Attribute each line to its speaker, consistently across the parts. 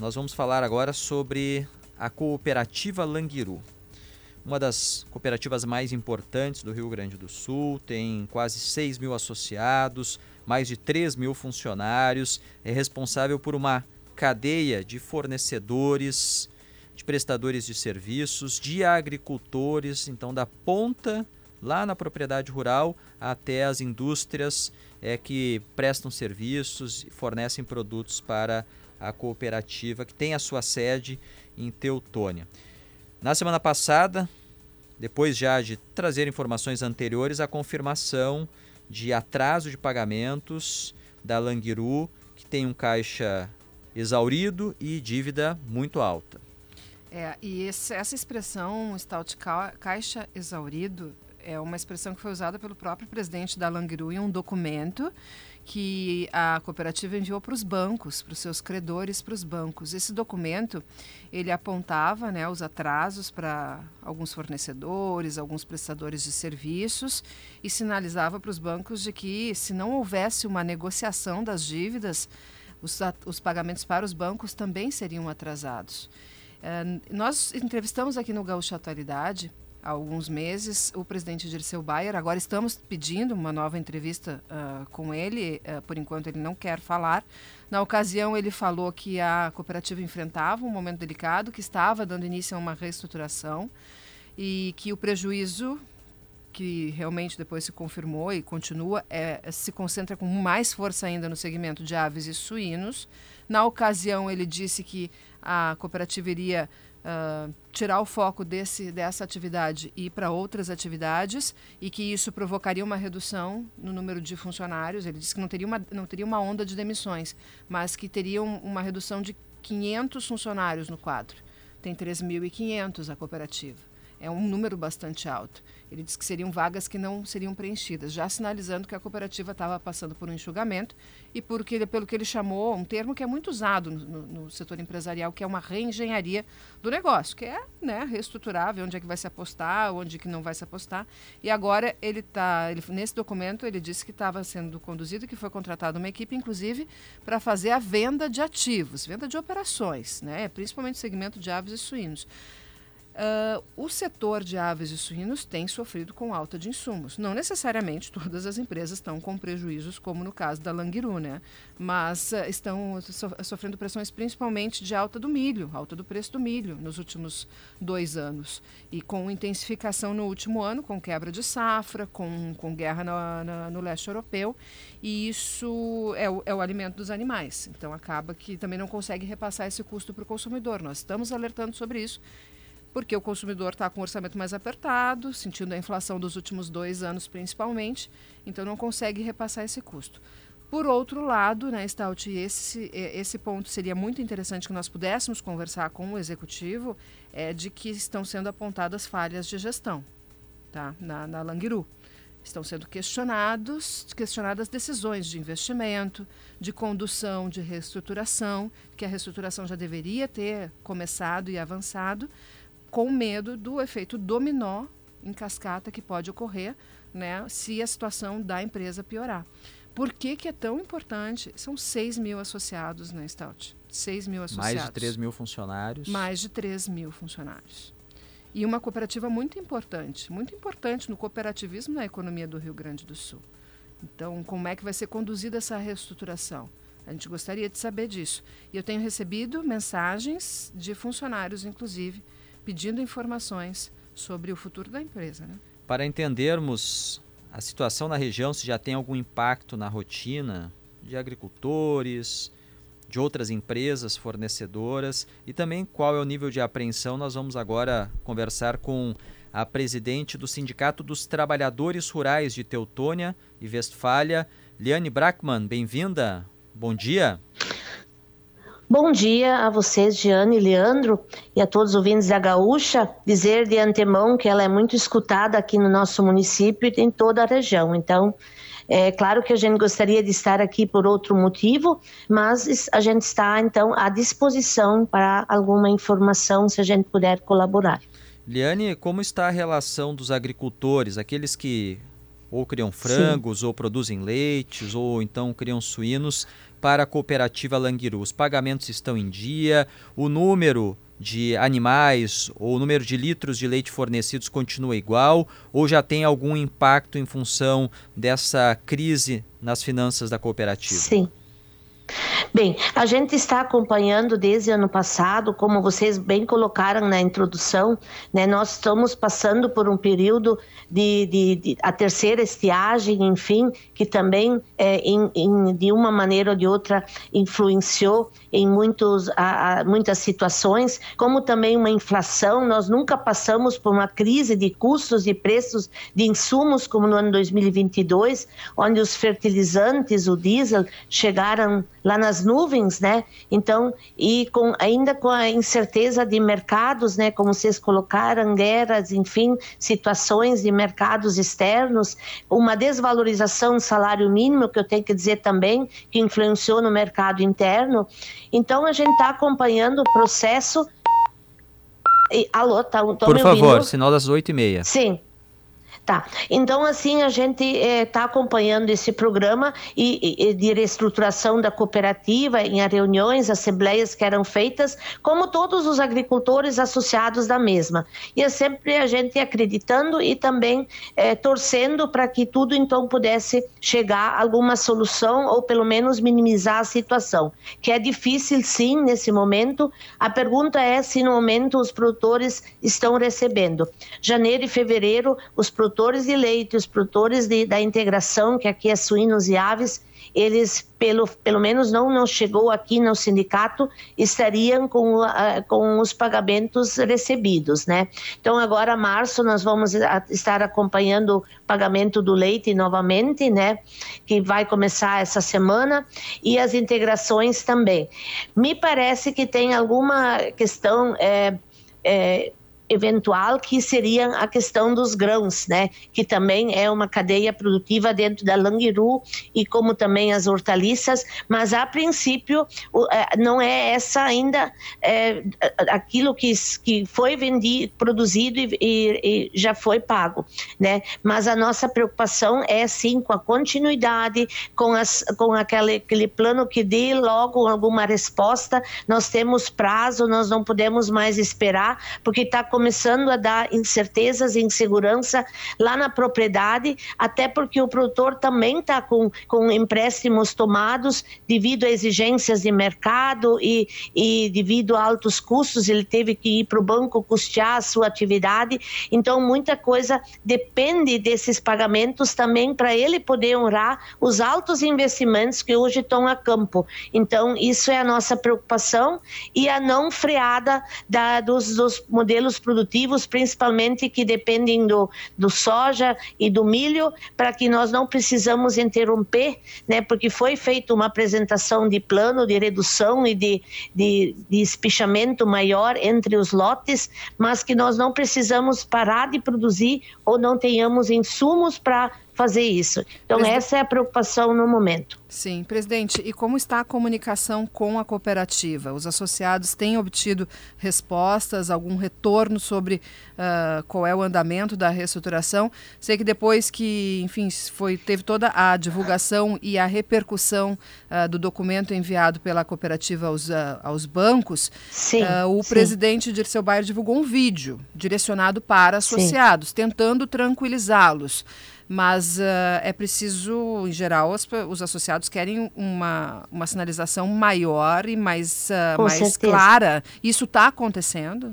Speaker 1: nós vamos falar agora sobre a cooperativa Languiru. Uma das cooperativas mais importantes do Rio Grande do Sul, tem quase 6 mil associados, mais de 3 mil funcionários, é responsável por uma cadeia de fornecedores, de prestadores de serviços, de agricultores, então da ponta lá na propriedade rural até as indústrias é, que prestam serviços e fornecem produtos para a cooperativa que tem a sua sede em Teutônia. Na semana passada, depois já de trazer informações anteriores, a confirmação de atraso de pagamentos da Languiru, que tem um caixa exaurido e dívida muito alta.
Speaker 2: É, e esse, essa expressão, stout caixa exaurido, é uma expressão que foi usada pelo próprio presidente da Langiru em um documento que a cooperativa enviou para os bancos, para os seus credores, para os bancos. Esse documento ele apontava né, os atrasos para alguns fornecedores, alguns prestadores de serviços e sinalizava para os bancos de que se não houvesse uma negociação das dívidas, os, os pagamentos para os bancos também seriam atrasados. É, nós entrevistamos aqui no Gaúcho Atualidade há alguns meses o presidente Dirceu Bayer. Agora estamos pedindo uma nova entrevista uh, com ele. Uh, por enquanto ele não quer falar. Na ocasião ele falou que a cooperativa enfrentava um momento delicado, que estava dando início a uma reestruturação e que o prejuízo que realmente depois se confirmou e continua, é, se concentra com mais força ainda no segmento de aves e suínos. Na ocasião, ele disse que a cooperativa iria uh, tirar o foco desse, dessa atividade e ir para outras atividades e que isso provocaria uma redução no número de funcionários. Ele disse que não teria uma, não teria uma onda de demissões, mas que teria um, uma redução de 500 funcionários no quadro. Tem 3.500 a cooperativa. É um número bastante alto. Ele disse que seriam vagas que não seriam preenchidas, já sinalizando que a cooperativa estava passando por um enxugamento e porque, pelo que ele chamou, um termo que é muito usado no, no, setor empresarial, que é uma reengenharia do negócio, que é né, reestruturar, ver onde é que vai se apostar, onde que não vai se apostar. E agora ele está, nesse documento, ele disse que estava sendo conduzido, que foi contratada uma equipe, inclusive, para fazer a venda de ativos, venda de operações, né, principalmente segmento de aves e suínos. Uh, o setor de aves e suínos tem sofrido com alta de insumos. Não necessariamente todas as empresas estão com prejuízos, como no caso da Langiru, né? mas uh, estão so sofrendo pressões principalmente de alta do milho, alta do preço do milho nos últimos dois anos. E com intensificação no último ano, com quebra de safra, com, com guerra no, no, no leste europeu. E isso é o, é o alimento dos animais. Então acaba que também não consegue repassar esse custo para o consumidor. Nós estamos alertando sobre isso porque o consumidor está com o orçamento mais apertado, sentindo a inflação dos últimos dois anos principalmente, então não consegue repassar esse custo. Por outro lado, né, Stout, esse, esse ponto seria muito interessante que nós pudéssemos conversar com o executivo, é de que estão sendo apontadas falhas de gestão tá, na, na Langiru. Estão sendo questionados, questionadas decisões de investimento, de condução, de reestruturação, que a reestruturação já deveria ter começado e avançado, com medo do efeito dominó em cascata que pode ocorrer né, se a situação da empresa piorar. Por que, que é tão importante? São 6 mil associados na Stout. 6 mil associados.
Speaker 1: Mais de 3 mil funcionários.
Speaker 2: Mais de 3 mil funcionários. E uma cooperativa muito importante, muito importante no cooperativismo na economia do Rio Grande do Sul. Então, como é que vai ser conduzida essa reestruturação? A gente gostaria de saber disso. E eu tenho recebido mensagens de funcionários, inclusive, pedindo informações sobre o futuro da empresa. Né?
Speaker 1: Para entendermos a situação na região, se já tem algum impacto na rotina de agricultores, de outras empresas fornecedoras e também qual é o nível de apreensão, nós vamos agora conversar com a presidente do Sindicato dos Trabalhadores Rurais de Teutônia e Westfália, Liane Brackmann. Bem-vinda. Bom dia.
Speaker 3: Bom dia a vocês, Giane e Leandro, e a todos os ouvintes da Gaúcha. Dizer de antemão que ela é muito escutada aqui no nosso município e em toda a região. Então, é claro que a gente gostaria de estar aqui por outro motivo, mas a gente está, então, à disposição para alguma informação, se a gente puder colaborar.
Speaker 1: Liane, como está a relação dos agricultores, aqueles que ou criam frangos, Sim. ou produzem leites, ou então criam suínos para a cooperativa Languiru. Os pagamentos estão em dia, o número de animais ou o número de litros de leite fornecidos continua igual ou já tem algum impacto em função dessa crise nas finanças da cooperativa?
Speaker 3: Sim. Bem, a gente está acompanhando desde ano passado, como vocês bem colocaram na introdução, né, nós estamos passando por um período de, de, de a terceira estiagem, enfim, que também, é, em, em, de uma maneira ou de outra, influenciou em muitos, a, a, muitas situações, como também uma inflação. Nós nunca passamos por uma crise de custos e preços de insumos como no ano 2022, onde os fertilizantes, o diesel, chegaram lá nas nuvens, né? Então, e com, ainda com a incerteza de mercados, né? Como vocês colocaram, guerras, enfim, situações de mercados externos, uma desvalorização do salário mínimo, que eu tenho que dizer também, que influenciou no mercado interno. Então, a gente está acompanhando o processo. E, alô, tá,
Speaker 1: Por favor, sinal das oito e meia.
Speaker 3: Sim. Tá. Então, assim, a gente está eh, acompanhando esse programa e, e, de reestruturação da cooperativa em reuniões, assembleias que eram feitas, como todos os agricultores associados da mesma. E é sempre a gente acreditando e também eh, torcendo para que tudo então pudesse chegar a alguma solução ou pelo menos minimizar a situação, que é difícil sim nesse momento. A pergunta é se no momento os produtores estão recebendo. Janeiro e fevereiro, os produtores produtores de leite, os produtores de, da integração, que aqui é suínos e aves, eles, pelo, pelo menos não, não chegou aqui no sindicato, estariam com, uh, com os pagamentos recebidos, né? Então, agora, março, nós vamos estar acompanhando o pagamento do leite novamente, né? Que vai começar essa semana, e as integrações também. Me parece que tem alguma questão... É, é, eventual que seria a questão dos grãos, né, que também é uma cadeia produtiva dentro da Langiru e como também as hortaliças, mas a princípio é, não é essa ainda é, aquilo que, que foi vendido, produzido e, e, e, já foi pago, né, mas a nossa preocupação é sim com a continuidade, com, as, com aquele, aquele plano que dê logo alguma resposta, nós temos prazo, nós não podemos mais esperar, porque está começando a dar incertezas e insegurança lá na propriedade, até porque o produtor também está com, com empréstimos tomados devido a exigências de mercado e, e devido a altos custos, ele teve que ir para o banco custear a sua atividade. Então, muita coisa depende desses pagamentos também para ele poder honrar os altos investimentos que hoje estão a campo. Então, isso é a nossa preocupação e a não freada da, dos, dos modelos produtivos, principalmente que dependem do, do soja e do milho, para que nós não precisamos interromper, né, porque foi feita uma apresentação de plano de redução e de, de, de espichamento maior entre os lotes, mas que nós não precisamos parar de produzir ou não tenhamos insumos para fazer isso. Então, Presidente... essa é a preocupação no momento.
Speaker 2: Sim, presidente, e como está a comunicação com a cooperativa? Os associados têm obtido respostas, algum retorno sobre uh, qual é o andamento da reestruturação? Sei que depois que, enfim, foi, teve toda a divulgação e a repercussão uh, do documento enviado pela cooperativa aos, uh, aos bancos,
Speaker 3: sim,
Speaker 2: o
Speaker 3: sim.
Speaker 2: presidente Dirceu Bayer divulgou um vídeo direcionado para associados, sim. tentando tranquilizá-los mas uh, é preciso, em geral, os, os, associados querem uma, uma sinalização maior e mais, uh, mais clara. Isso está acontecendo?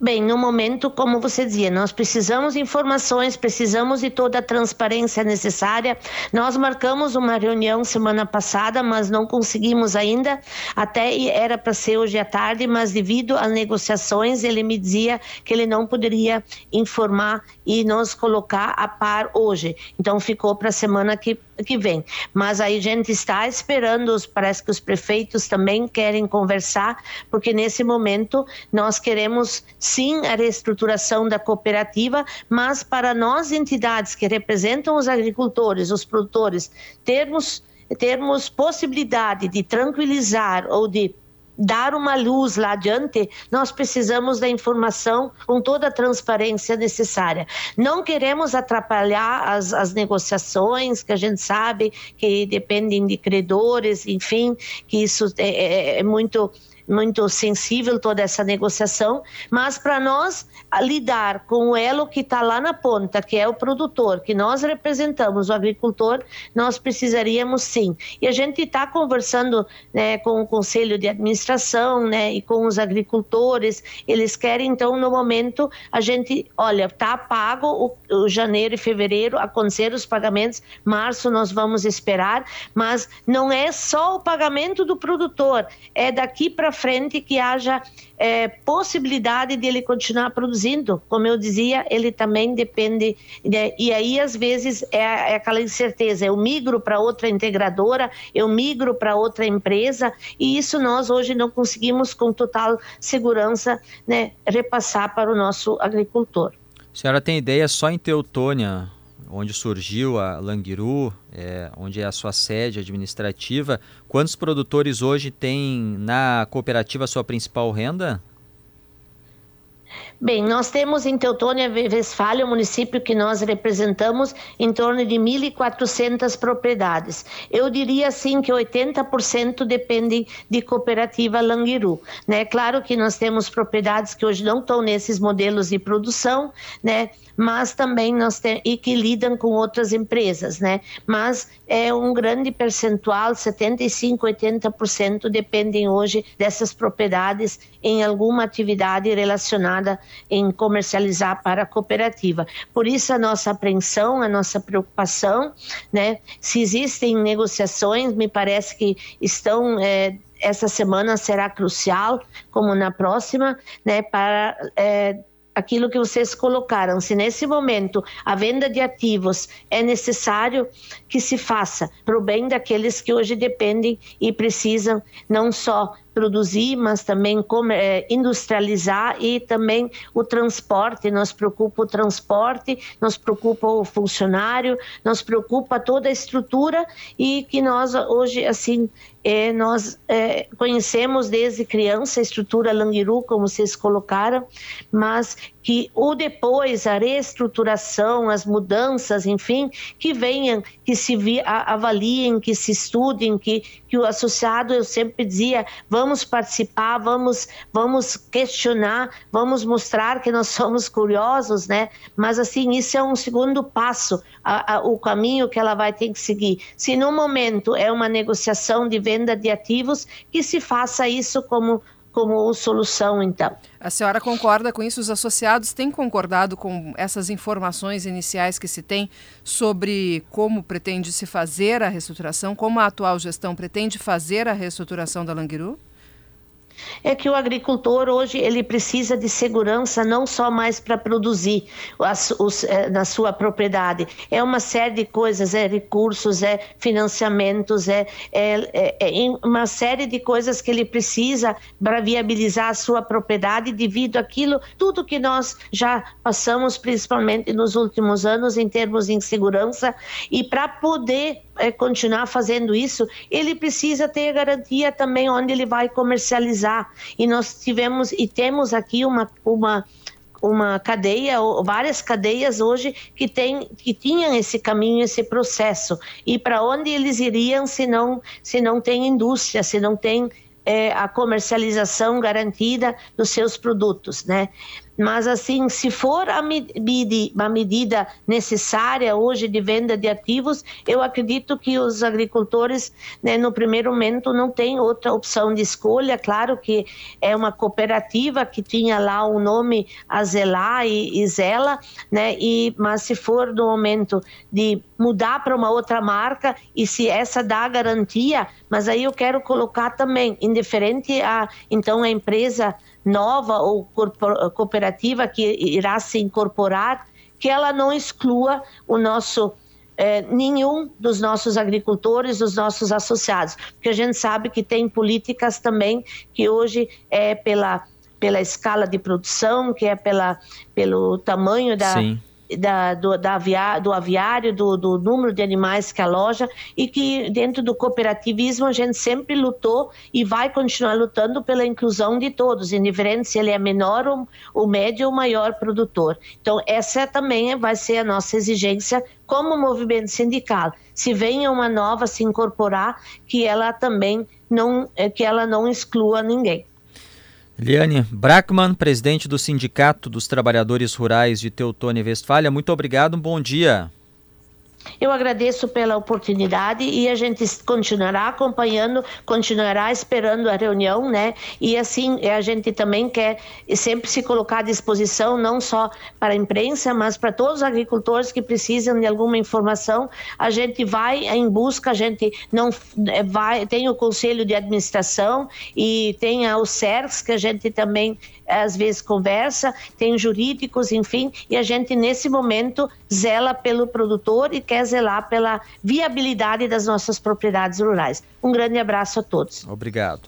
Speaker 3: Bem, no momento, como você dizia, nós precisamos de informações, precisamos de toda a transparência necessária. Nós marcamos uma reunião semana passada, mas não conseguimos ainda. Até era para ser hoje à tarde, mas devido às negociações, ele me dizia que ele não poderia informar e nos colocar a par hoje. Então ficou para a semana que que vem. Mas aí a gente está esperando, parece que os prefeitos também querem conversar, porque nesse momento nós queremos sim a reestruturação da cooperativa, mas para nós entidades que representam os agricultores, os produtores, termos termos possibilidade de tranquilizar ou de dar uma luz lá adiante, nós precisamos da informação com toda a transparência necessária. Não queremos atrapalhar as, as negociações, que a gente sabe que dependem de credores, enfim, que isso é, é, é muito muito sensível toda essa negociação, mas para nós lidar com o elo que está lá na ponta, que é o produtor, que nós representamos, o agricultor, nós precisaríamos sim. E a gente está conversando né, com o conselho de administração né, e com os agricultores, eles querem então no momento a gente, olha, está pago o, o janeiro e fevereiro, acontecer os pagamentos, março nós vamos esperar, mas não é só o pagamento do produtor, é daqui para frente que haja é, possibilidade de ele continuar produzindo. Como eu dizia, ele também depende. Né? E aí, às vezes, é, é aquela incerteza: eu migro para outra integradora, eu migro para outra empresa, e isso nós hoje não conseguimos com total segurança né, repassar para o nosso agricultor.
Speaker 1: A senhora tem ideia só em Teutônia? Onde surgiu a Langiru, é, onde é a sua sede administrativa, quantos produtores hoje têm na cooperativa sua principal renda?
Speaker 3: Bem, nós temos em Teutônia Westfália, o município que nós representamos, em torno de 1.400 propriedades. Eu diria assim que 80% dependem de cooperativa Langiru. Né? Claro que nós temos propriedades que hoje não estão nesses modelos de produção, né? mas também nós temos e que lidam com outras empresas, né? Mas é um grande percentual, 75, 80% dependem hoje dessas propriedades em alguma atividade relacionada em comercializar para a cooperativa. Por isso a nossa apreensão, a nossa preocupação, né? Se existem negociações, me parece que estão é, essa semana será crucial, como na próxima, né, para é, aquilo que vocês colocaram, se nesse momento a venda de ativos é necessário que se faça para o bem daqueles que hoje dependem e precisam não só produzir, mas também é, industrializar e também o transporte. Nos preocupa o transporte, nos preocupa o funcionário, nos preocupa toda a estrutura e que nós hoje assim é, nós é, conhecemos desde criança a estrutura Langiru, como vocês colocaram, mas que o depois, a reestruturação, as mudanças, enfim, que venham, que se vi, a, avaliem, que se estudem, que, que o associado, eu sempre dizia, vamos participar, vamos, vamos questionar, vamos mostrar que nós somos curiosos, né? Mas, assim, isso é um segundo passo, a, a, o caminho que ela vai ter que seguir. Se no momento é uma negociação de venda de ativos, que se faça isso como como solução, então.
Speaker 2: A senhora concorda com isso? Os associados têm concordado com essas informações iniciais que se tem sobre como pretende se fazer a reestruturação, como a atual gestão pretende fazer a reestruturação da Languiru?
Speaker 3: É que o agricultor hoje ele precisa de segurança não só mais para produzir as, os, é, na sua propriedade, é uma série de coisas, é recursos, é financiamentos, é, é, é, é uma série de coisas que ele precisa para viabilizar a sua propriedade devido àquilo, tudo que nós já passamos, principalmente nos últimos anos, em termos de insegurança, e para poder é, continuar fazendo isso, ele precisa ter garantia também onde ele vai comercializar. E nós tivemos e temos aqui uma, uma uma cadeia, várias cadeias hoje que, tem, que tinham esse caminho, esse processo. E para onde eles iriam se não, se não tem indústria, se não tem é, a comercialização garantida dos seus produtos, né? Mas, assim, se for a, medida, a medida necessária hoje de venda de ativos, eu acredito que os agricultores, né, no primeiro momento, não têm outra opção de escolha. Claro que é uma cooperativa que tinha lá o nome Azelar e, e Zela, né, e, mas se for no momento de mudar para uma outra marca e se essa dá garantia, mas aí eu quero colocar também, indiferente a, então, a empresa nova ou cooperativa que irá se incorporar, que ela não exclua o nosso é, nenhum dos nossos agricultores, dos nossos associados, porque a gente sabe que tem políticas também que hoje é pela pela escala de produção, que é pela pelo tamanho da Sim da, do, da avia, do aviário, do, do número de animais que aloja e que dentro do cooperativismo a gente sempre lutou e vai continuar lutando pela inclusão de todos, indiferente se ele é menor ou, ou médio ou maior produtor. Então essa também vai ser a nossa exigência como movimento sindical. Se venha uma nova se incorporar, que ela também não, que ela não exclua ninguém.
Speaker 1: Liane Brackman, presidente do Sindicato dos Trabalhadores Rurais de Teutônia e Westfália, muito obrigado, um bom dia.
Speaker 3: Eu agradeço pela oportunidade e a gente continuará acompanhando, continuará esperando a reunião, né? E assim, a gente também quer sempre se colocar à disposição, não só para a imprensa, mas para todos os agricultores que precisam de alguma informação. A gente vai em busca, a gente não é, vai, tem o conselho de administração e tem o CERCS, que a gente também às vezes conversa, tem jurídicos, enfim, e a gente nesse momento zela pelo produtor e quer zelar pela viabilidade das nossas propriedades rurais. Um grande abraço a todos.
Speaker 1: Obrigado.